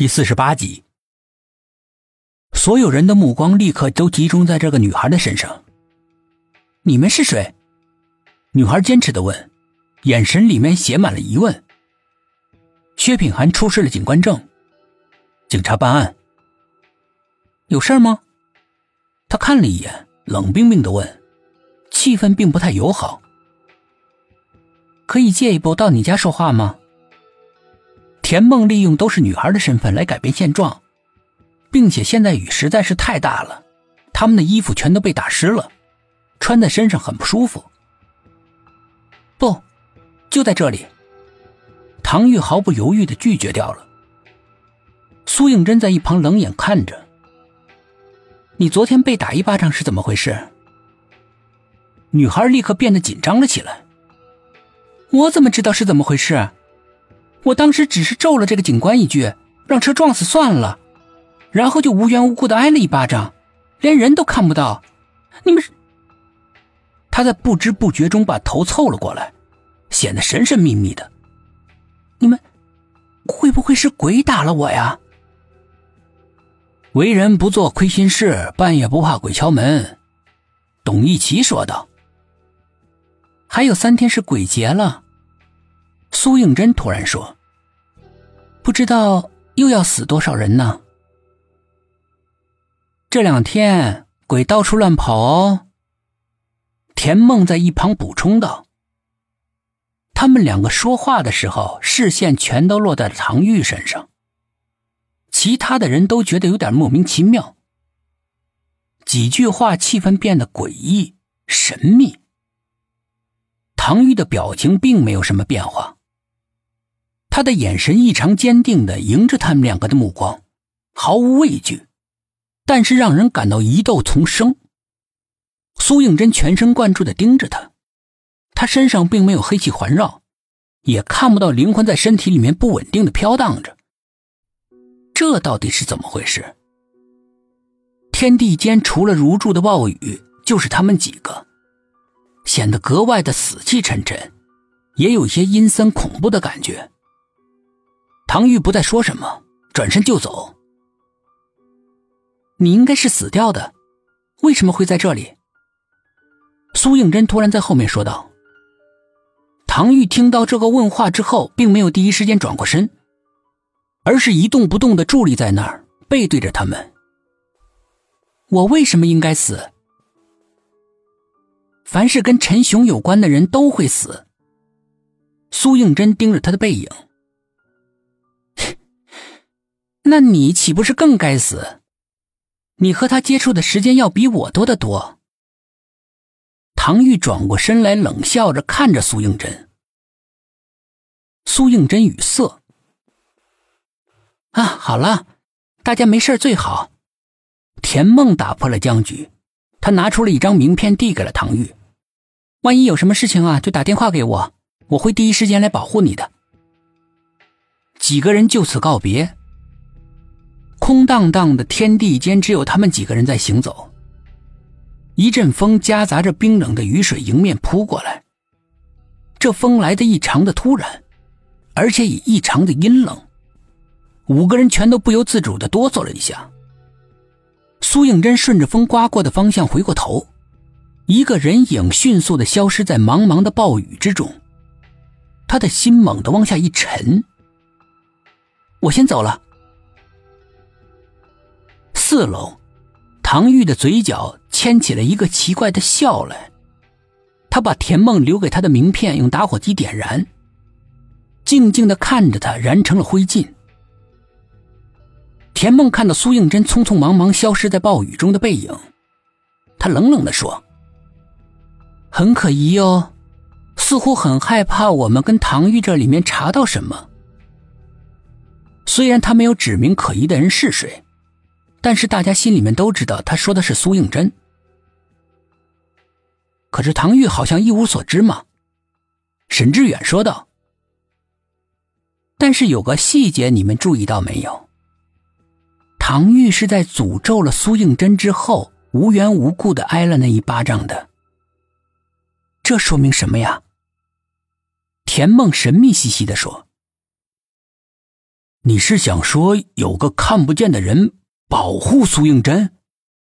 第四十八集，所有人的目光立刻都集中在这个女孩的身上。你们是谁？女孩坚持的问，眼神里面写满了疑问。薛品涵出示了警官证，警察办案。有事吗？他看了一眼，冷冰冰的问，气氛并不太友好。可以借一步到你家说话吗？田梦利用都是女孩的身份来改变现状，并且现在雨实在是太大了，他们的衣服全都被打湿了，穿在身上很不舒服。不，就在这里。唐玉毫不犹豫的拒绝掉了。苏应真在一旁冷眼看着。你昨天被打一巴掌是怎么回事？女孩立刻变得紧张了起来。我怎么知道是怎么回事？我当时只是咒了这个警官一句，让车撞死算了，然后就无缘无故的挨了一巴掌，连人都看不到。你们是？他在不知不觉中把头凑了过来，显得神神秘秘的。你们会不会是鬼打了我呀？为人不做亏心事，半夜不怕鬼敲门。董一奇说道。还有三天是鬼节了。苏应真突然说：“不知道又要死多少人呢？这两天鬼到处乱跑哦。”田梦在一旁补充道。他们两个说话的时候，视线全都落在了唐玉身上，其他的人都觉得有点莫名其妙。几句话，气氛变得诡异神秘。唐玉的表情并没有什么变化。他的眼神异常坚定的迎着他们两个的目光，毫无畏惧，但是让人感到疑窦丛生。苏应真全神贯注的盯着他，他身上并没有黑气环绕，也看不到灵魂在身体里面不稳定的飘荡着。这到底是怎么回事？天地间除了如注的暴雨，就是他们几个，显得格外的死气沉沉，也有些阴森恐怖的感觉。唐玉不再说什么，转身就走。你应该是死掉的，为什么会在这里？苏应真突然在后面说道。唐玉听到这个问话之后，并没有第一时间转过身，而是一动不动的伫立在那儿，背对着他们。我为什么应该死？凡是跟陈雄有关的人都会死。苏应真盯着他的背影。那你岂不是更该死？你和他接触的时间要比我多得多。唐玉转过身来，冷笑着看着苏应真。苏应真语塞。啊，好了，大家没事最好。田梦打破了僵局，他拿出了一张名片，递给了唐玉。万一有什么事情啊，就打电话给我，我会第一时间来保护你的。几个人就此告别。空荡荡的天地间，只有他们几个人在行走。一阵风夹杂着冰冷的雨水迎面扑过来，这风来的异常的突然，而且也异常的阴冷。五个人全都不由自主的哆嗦了一下。苏应真顺着风刮过的方向回过头，一个人影迅速的消失在茫茫的暴雨之中。他的心猛地往下一沉。我先走了。四楼，唐玉的嘴角牵起了一个奇怪的笑来。他把田梦留给他的名片用打火机点燃，静静的看着他燃成了灰烬。田梦看到苏应真匆匆忙忙消失在暴雨中的背影，他冷冷的说：“很可疑哦，似乎很害怕我们跟唐玉这里面查到什么。虽然他没有指明可疑的人是谁。”但是大家心里面都知道，他说的是苏应真。可是唐玉好像一无所知嘛。沈志远说道。但是有个细节，你们注意到没有？唐玉是在诅咒了苏应真之后，无缘无故的挨了那一巴掌的。这说明什么呀？田梦神秘兮兮的说。你是想说有个看不见的人保护苏应真？